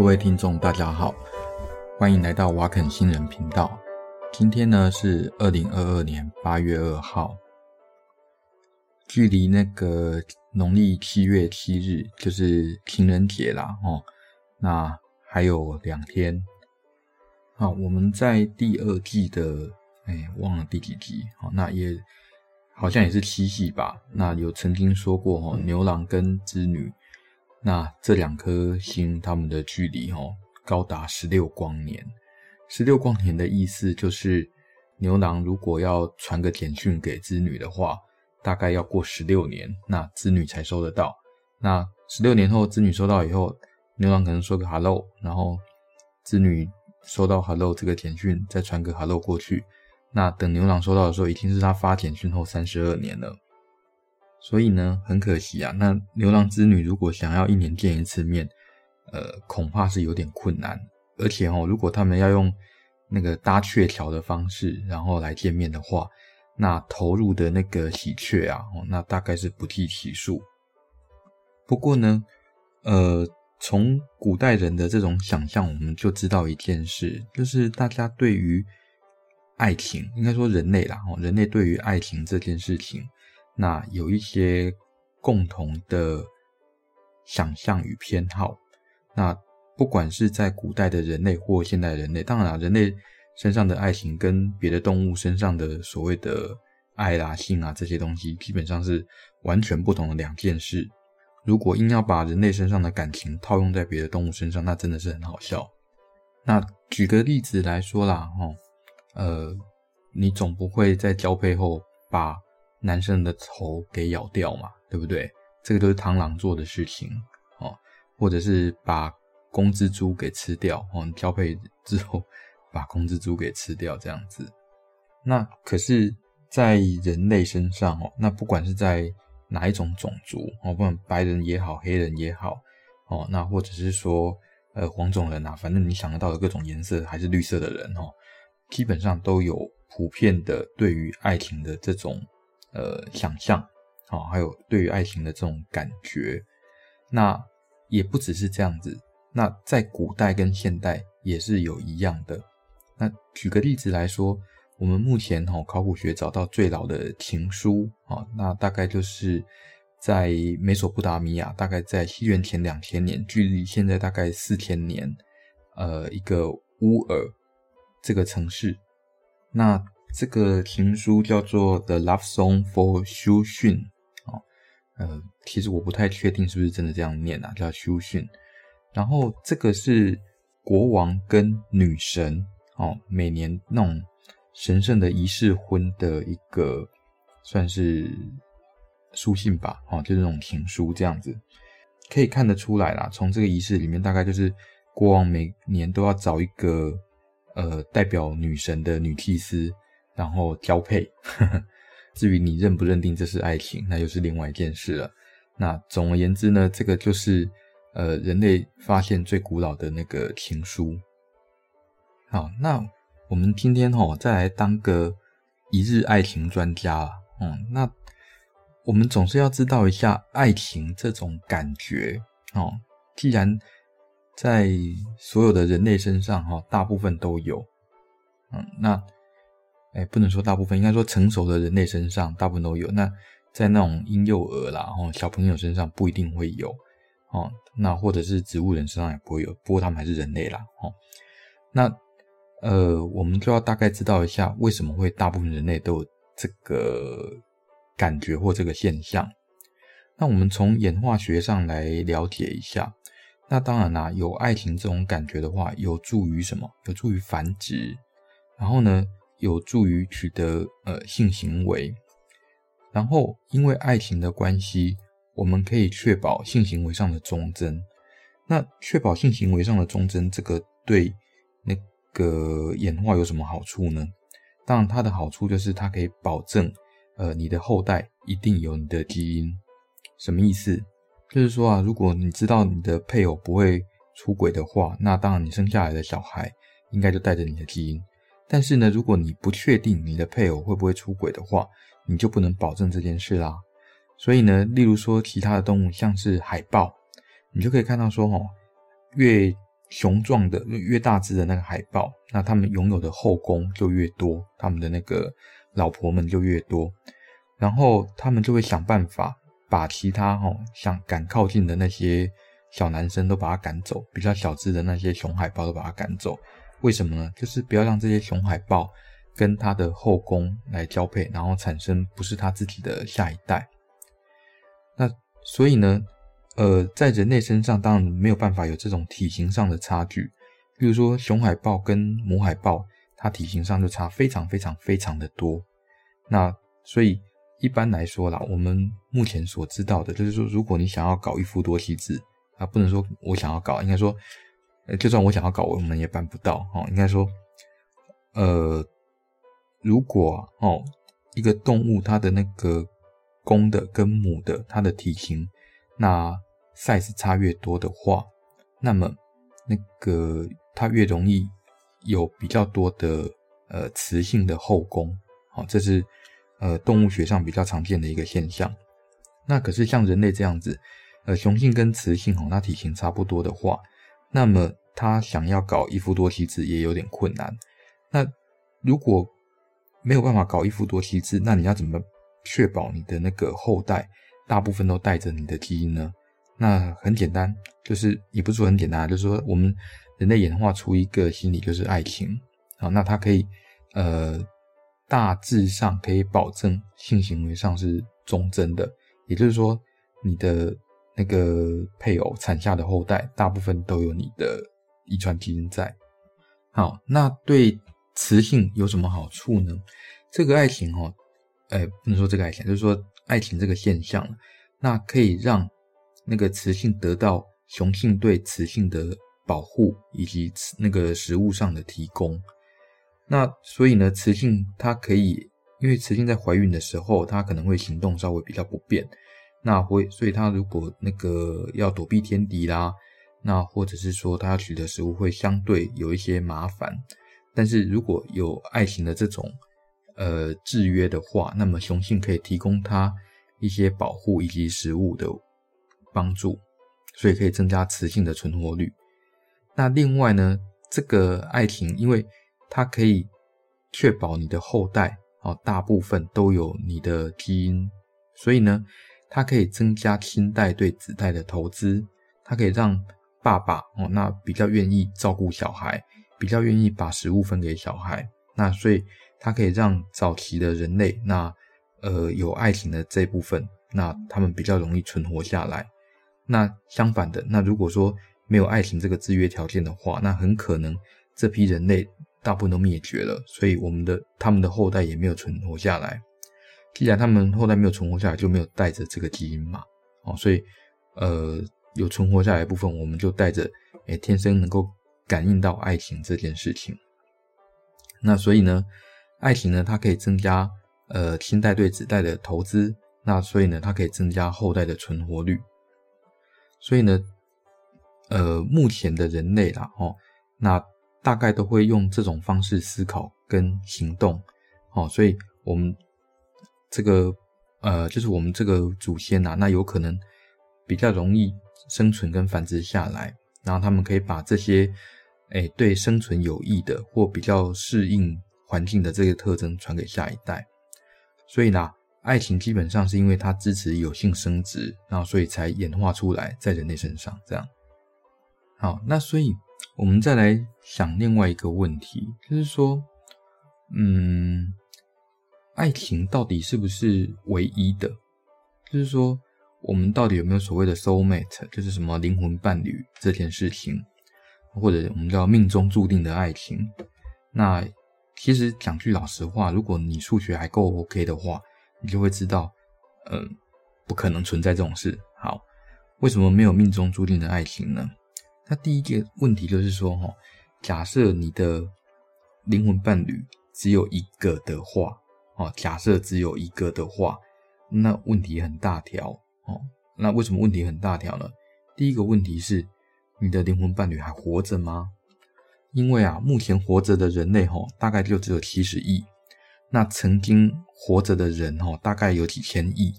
各位听众，大家好，欢迎来到瓦肯新人频道。今天呢是二零二二年八月二号，距离那个农历七月七日就是情人节啦哦，那还有两天。好，我们在第二季的哎忘了第几集，好，那也好像也是七夕吧。那有曾经说过哦，牛郎跟织女。那这两颗星，它们的距离哦，高达十六光年。十六光年的意思就是，牛郎如果要传个简讯给织女的话，大概要过十六年，那织女才收得到。那十六年后，织女收到以后，牛郎可能说个 “hello”，然后织女收到 “hello” 这个简讯，再传个 “hello” 过去。那等牛郎收到的时候，已经是他发简讯后三十二年了。所以呢，很可惜啊。那牛郎织女如果想要一年见一次面，呃，恐怕是有点困难。而且哦，如果他们要用那个搭鹊桥的方式，然后来见面的话，那投入的那个喜鹊啊，哦，那大概是不计其数。不过呢，呃，从古代人的这种想象，我们就知道一件事，就是大家对于爱情，应该说人类啦，哦，人类对于爱情这件事情。那有一些共同的想象与偏好。那不管是在古代的人类或现代人类，当然了，人类身上的爱情跟别的动物身上的所谓的爱啦、性啊这些东西，基本上是完全不同的两件事。如果硬要把人类身上的感情套用在别的动物身上，那真的是很好笑。那举个例子来说啦，齁，呃，你总不会在交配后把男生的头给咬掉嘛，对不对？这个都是螳螂做的事情哦，或者是把公蜘蛛给吃掉哦，交配之后把公蜘蛛给吃掉这样子。那可是，在人类身上哦，那不管是在哪一种种族哦，不管白人也好，黑人也好哦，那或者是说呃黄种人啊，反正你想得到的各种颜色还是绿色的人哦，基本上都有普遍的对于爱情的这种。呃，想象，好，还有对于爱情的这种感觉，那也不只是这样子。那在古代跟现代也是有一样的。那举个例子来说，我们目前哈考古学找到最老的情书啊，那大概就是在美索不达米亚，大概在西元前两千年，距离现在大概四千年，呃，一个乌尔这个城市，那。这个情书叫做《The Love Song for Xu Xun》哦，呃，其实我不太确定是不是真的这样念啊，叫修训。然后这个是国王跟女神哦，每年那种神圣的仪式婚的一个算是书信吧，哦，就是那种情书这样子，可以看得出来啦。从这个仪式里面，大概就是国王每年都要找一个呃代表女神的女祭司。然后交配，至于你认不认定这是爱情，那又是另外一件事了。那总而言之呢，这个就是呃人类发现最古老的那个情书。好，那我们今天哈、哦、再来当个一日爱情专家。嗯，那我们总是要知道一下爱情这种感觉哦。既然在所有的人类身上哈、大部分都有，嗯，那。哎，不能说大部分，应该说成熟的人类身上大部分都有。那在那种婴幼儿啦，哦，小朋友身上不一定会有，哦，那或者是植物人身上也不会有。不过他们还是人类啦，哦，那呃，我们就要大概知道一下为什么会大部分人类都有这个感觉或这个现象。那我们从演化学上来了解一下。那当然啦，有爱情这种感觉的话，有助于什么？有助于繁殖。然后呢？有助于取得呃性行为，然后因为爱情的关系，我们可以确保性行为上的忠贞。那确保性行为上的忠贞，这个对那个演化有什么好处呢？当然，它的好处就是它可以保证呃你的后代一定有你的基因。什么意思？就是说啊，如果你知道你的配偶不会出轨的话，那当然你生下来的小孩应该就带着你的基因。但是呢，如果你不确定你的配偶会不会出轨的话，你就不能保证这件事啦。所以呢，例如说其他的动物，像是海豹，你就可以看到说，哦，越雄壮的越大只的那个海豹，那他们拥有的后宫就越多，他们的那个老婆们就越多，然后他们就会想办法把其他哈想敢靠近的那些小男生都把他赶走，比较小只的那些雄海豹都把他赶走。为什么呢？就是不要让这些雄海豹跟他的后宫来交配，然后产生不是他自己的下一代。那所以呢？呃，在人类身上当然没有办法有这种体型上的差距，比如说雄海豹跟母海豹，它体型上就差非常非常非常的多。那所以一般来说啦，我们目前所知道的就是说，如果你想要搞一夫多妻制啊，不能说我想要搞，应该说，就算我想要搞，我们也办不到哦。应该说，呃，如果哦一个动物它的那个公的跟母的它的体型。那 size 差越多的话，那么那个它越容易有比较多的呃雌性的后宫，好，这是呃动物学上比较常见的一个现象。那可是像人类这样子，呃雄性跟雌性哦，那体型差不多的话，那么他想要搞一夫多妻制也有点困难。那如果没有办法搞一夫多妻制，那你要怎么确保你的那个后代？大部分都带着你的基因呢，那很简单，就是也不是说很简单，就是说我们人类演化出一个心理，就是爱情啊，那它可以呃大致上可以保证性行为上是忠贞的，也就是说你的那个配偶产下的后代大部分都有你的遗传基因在。好，那对雌性有什么好处呢？这个爱情哦，哎，不能说这个爱情，就是说。爱情这个现象，那可以让那个雌性得到雄性对雌性的保护以及那个食物上的提供。那所以呢，雌性它可以，因为雌性在怀孕的时候，它可能会行动稍微比较不便，那会，所以它如果那个要躲避天敌啦，那或者是说它要取得食物会相对有一些麻烦。但是如果有爱情的这种。呃，制约的话，那么雄性可以提供它一些保护以及食物的帮助，所以可以增加雌性的存活率。那另外呢，这个爱情，因为它可以确保你的后代哦，大部分都有你的基因，所以呢，它可以增加亲代对子代的投资，它可以让爸爸哦，那比较愿意照顾小孩，比较愿意把食物分给小孩，那所以。它可以让早期的人类，那呃有爱情的这部分，那他们比较容易存活下来。那相反的，那如果说没有爱情这个制约条件的话，那很可能这批人类大部分都灭绝了，所以我们的他们的后代也没有存活下来。既然他们后代没有存活下来，就没有带着这个基因嘛，哦，所以呃有存活下来的部分，我们就带着诶天生能够感应到爱情这件事情。那所以呢，爱情呢，它可以增加呃亲代对子代的投资，那所以呢，它可以增加后代的存活率。所以呢，呃，目前的人类啦，哦，那大概都会用这种方式思考跟行动，哦，所以我们这个呃，就是我们这个祖先呐，那有可能比较容易生存跟繁殖下来，然后他们可以把这些诶对生存有益的或比较适应。环境的这个特征传给下一代，所以呢，爱情基本上是因为它支持有性生殖，然后所以才演化出来在人类身上这样。好，那所以我们再来想另外一个问题，就是说，嗯，爱情到底是不是唯一的？就是说，我们到底有没有所谓的 soul mate，就是什么灵魂伴侣这件事情，或者我们叫命中注定的爱情？那其实讲句老实话，如果你数学还够 OK 的话，你就会知道，嗯，不可能存在这种事。好，为什么没有命中注定的爱情呢？那第一个问题就是说，哈，假设你的灵魂伴侣只有一个的话，哦，假设只有一个的话，那问题很大条。哦，那为什么问题很大条呢？第一个问题是，你的灵魂伴侣还活着吗？因为啊，目前活着的人类吼，大概就只有七十亿。那曾经活着的人吼，大概有几千亿。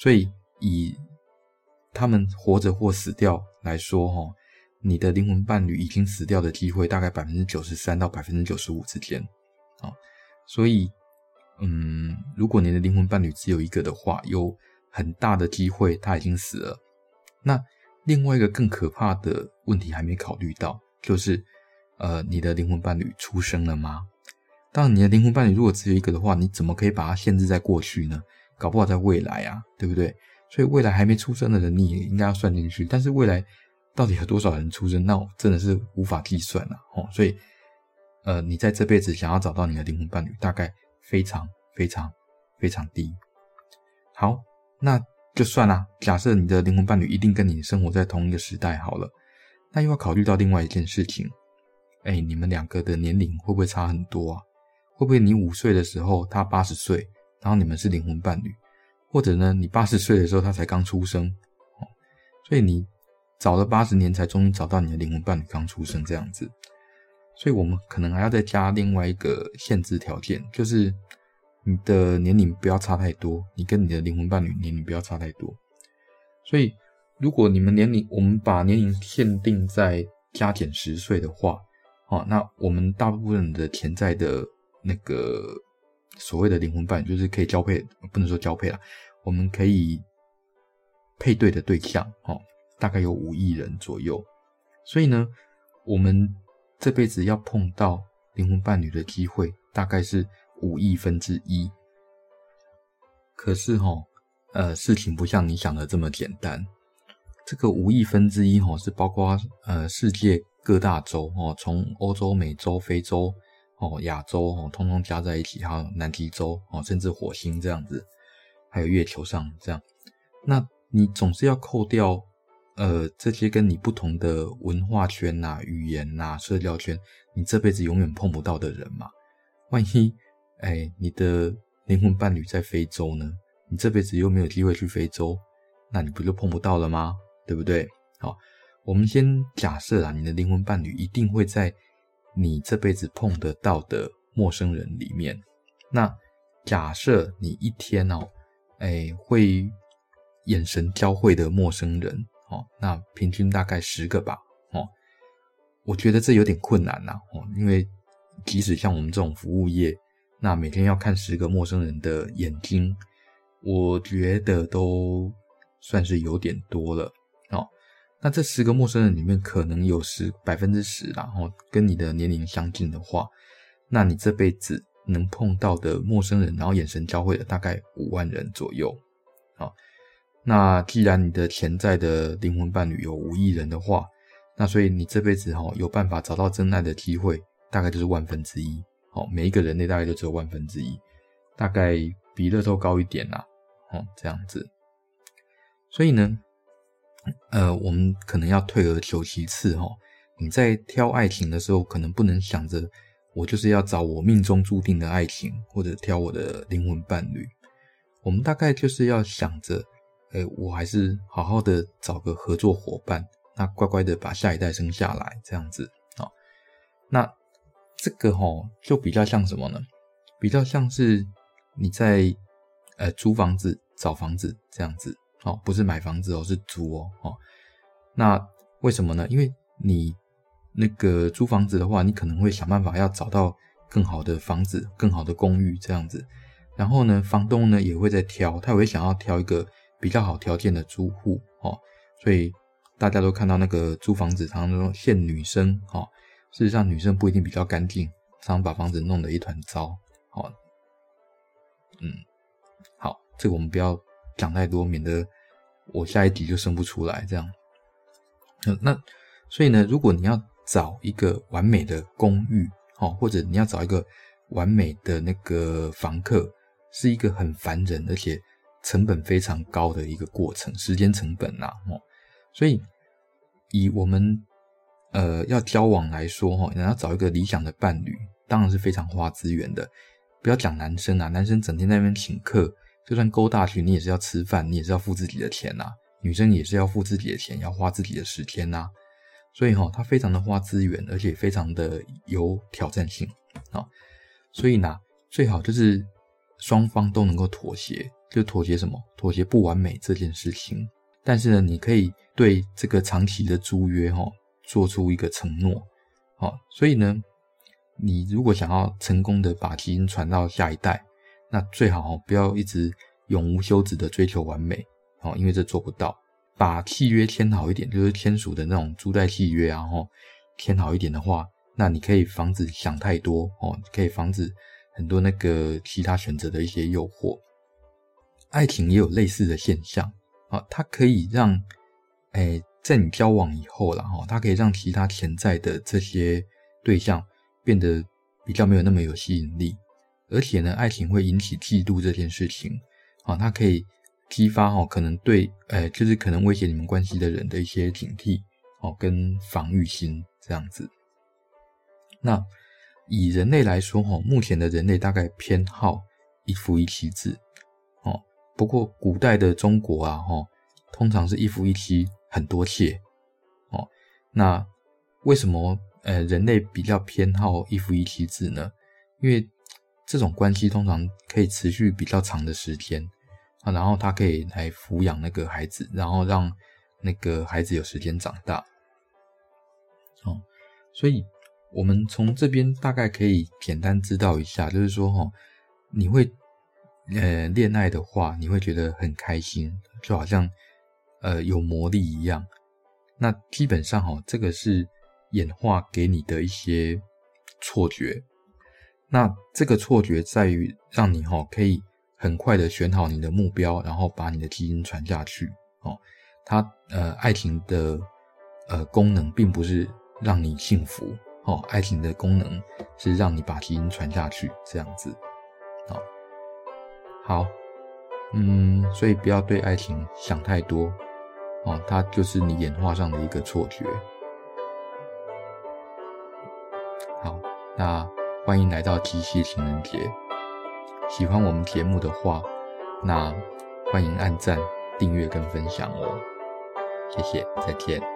所以以他们活着或死掉来说吼，你的灵魂伴侣已经死掉的机会大概百分之九十三到百分之九十五之间，啊，所以，嗯，如果你的灵魂伴侣只有一个的话，有很大的机会他已经死了。那另外一个更可怕的问题还没考虑到，就是，呃，你的灵魂伴侣出生了吗？当然，你的灵魂伴侣如果只有一个的话，你怎么可以把它限制在过去呢？搞不好在未来啊，对不对？所以未来还没出生的人，你也应该要算进去。但是未来到底有多少人出生，那我真的是无法计算了哦。所以，呃，你在这辈子想要找到你的灵魂伴侣，大概非常非常非常低。好，那就算啦。假设你的灵魂伴侣一定跟你生活在同一个时代，好了，那又要考虑到另外一件事情。哎，你们两个的年龄会不会差很多啊？会不会你五岁的时候他八十岁，然后你们是灵魂伴侣，或者呢，你八十岁的时候他才刚出生，所以你找了八十年才终于找到你的灵魂伴侣刚出生这样子，所以我们可能还要再加另外一个限制条件，就是你的年龄不要差太多，你跟你的灵魂伴侣年龄不要差太多。所以如果你们年龄，我们把年龄限定在加减十岁的话，哦，那我们大部分的潜在的。那个所谓的灵魂伴侣，就是可以交配，不能说交配啦，我们可以配对的对象，哦，大概有五亿人左右。所以呢，我们这辈子要碰到灵魂伴侣的机会，大概是五亿分之一。可是哈，呃，事情不像你想的这么简单。这个五亿分之一，哈，是包括呃世界各大洲，哦，从欧洲、美洲、非洲。哦，亚洲哦，通通加在一起，还有南极洲哦，甚至火星这样子，还有月球上这样，那你总是要扣掉呃这些跟你不同的文化圈呐、语言呐、社交圈，你这辈子永远碰不到的人嘛。万一哎，你的灵魂伴侣在非洲呢？你这辈子又没有机会去非洲，那你不就碰不到了吗？对不对？好，我们先假设啊，你的灵魂伴侣一定会在。你这辈子碰得到的陌生人里面，那假设你一天哦，哎，会眼神交汇的陌生人哦，那平均大概十个吧，哦，我觉得这有点困难呐，哦，因为即使像我们这种服务业，那每天要看十个陌生人的眼睛，我觉得都算是有点多了。哦那这十个陌生人里面，可能有十百分之十，然后跟你的年龄相近的话，那你这辈子能碰到的陌生人，然后眼神交汇的大概五万人左右。那既然你的潜在的灵魂伴侣有五亿人的话，那所以你这辈子哈有办法找到真爱的机会，大概就是万分之一。好，每一个人类大概就只有万分之一，大概比乐透高一点啦。哦，这样子。所以呢。呃，我们可能要退而求其次哦。你在挑爱情的时候，可能不能想着我就是要找我命中注定的爱情，或者挑我的灵魂伴侣。我们大概就是要想着，哎，我还是好好的找个合作伙伴，那乖乖的把下一代生下来，这样子啊。那这个齁，就比较像什么呢？比较像是你在呃租房子、找房子这样子。哦，不是买房子哦，是租哦。哦，那为什么呢？因为你那个租房子的话，你可能会想办法要找到更好的房子、更好的公寓这样子。然后呢，房东呢也会在挑，他也会想要挑一个比较好条件的租户。哦，所以大家都看到那个租房子常常说限女生。哦，事实上女生不一定比较干净，常常把房子弄得一团糟。哦，嗯，好，这个我们不要讲太多，免得。我下一集就生不出来，这样。那所以呢，如果你要找一个完美的公寓，哦，或者你要找一个完美的那个房客，是一个很烦人而且成本非常高的一个过程，时间成本呐，哦。所以以我们呃要交往来说，哈，你要找一个理想的伴侣，当然是非常花资源的。不要讲男生啊，男生整天在那边请客。就算勾大去，你也是要吃饭，你也是要付自己的钱呐。女生也是要付自己的钱，要花自己的时间呐。所以哈，他非常的花资源，而且非常的有挑战性啊。所以呢，最好就是双方都能够妥协，就妥协什么？妥协不完美这件事情。但是呢，你可以对这个长期的租约哈，做出一个承诺，哦，所以呢，你如果想要成功的把基因传到下一代，那最好不要一直永无休止的追求完美，哦，因为这做不到。把契约签好一点，就是签署的那种租贷契约啊，吼，签好一点的话，那你可以防止想太多哦，可以防止很多那个其他选择的一些诱惑。爱情也有类似的现象啊，它可以让，哎，在你交往以后了，哈，它可以让其他潜在的这些对象变得比较没有那么有吸引力，而且呢，爱情会引起嫉妒这件事情啊，它可以。激发哈，可能对，呃，就是可能威胁你们关系的人的一些警惕哦，跟防御心这样子。那以人类来说，哈，目前的人类大概偏好一夫一妻制，不过古代的中国啊，哈，通常是一夫一妻很多妾，哦，那为什么呃人类比较偏好一夫一妻制呢？因为这种关系通常可以持续比较长的时间。啊然后他可以来抚养那个孩子，然后让那个孩子有时间长大。哦，所以我们从这边大概可以简单知道一下，就是说，哈，你会呃恋爱的话，你会觉得很开心，就好像呃有魔力一样。那基本上，哈，这个是演化给你的一些错觉。那这个错觉在于让你哈可以。很快的选好你的目标，然后把你的基因传下去。哦，它呃，爱情的呃功能并不是让你幸福，哦，爱情的功能是让你把基因传下去，这样子。哦，好，嗯，所以不要对爱情想太多，哦，它就是你演化上的一个错觉。好，那欢迎来到七夕情人节。喜欢我们节目的话，那欢迎按赞、订阅跟分享哦，谢谢，再见。